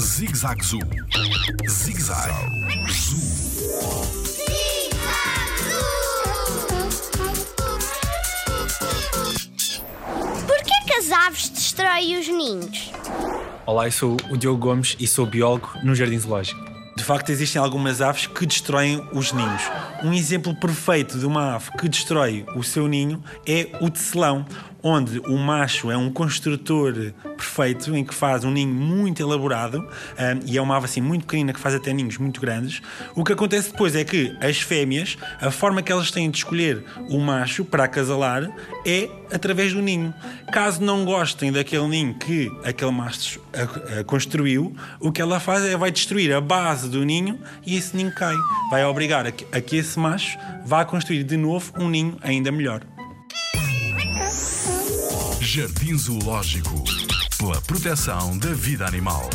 Zig-Zag Zoo. Zig-Zag Zoo. Porquê que as aves destroem os ninhos? Olá, eu sou o Diogo Gomes e sou biólogo no Jardim Zoológico. De facto, existem algumas aves que destroem os ninhos. Um exemplo perfeito de uma ave que destrói o seu ninho é o tecelão, onde o macho é um construtor perfeito em que faz um ninho muito elaborado um, e é uma ave assim muito pequenina que faz até ninhos muito grandes. O que acontece depois é que as fêmeas, a forma que elas têm de escolher o macho para acasalar é através do ninho. Caso não gostem daquele ninho que aquele macho construiu, o que ela faz é vai destruir a base do ninho e esse ninho cai. Vai obrigar a que, a que esse macho vá construir de novo um ninho ainda melhor. Jardim Zoológico. Pela proteção da vida animal.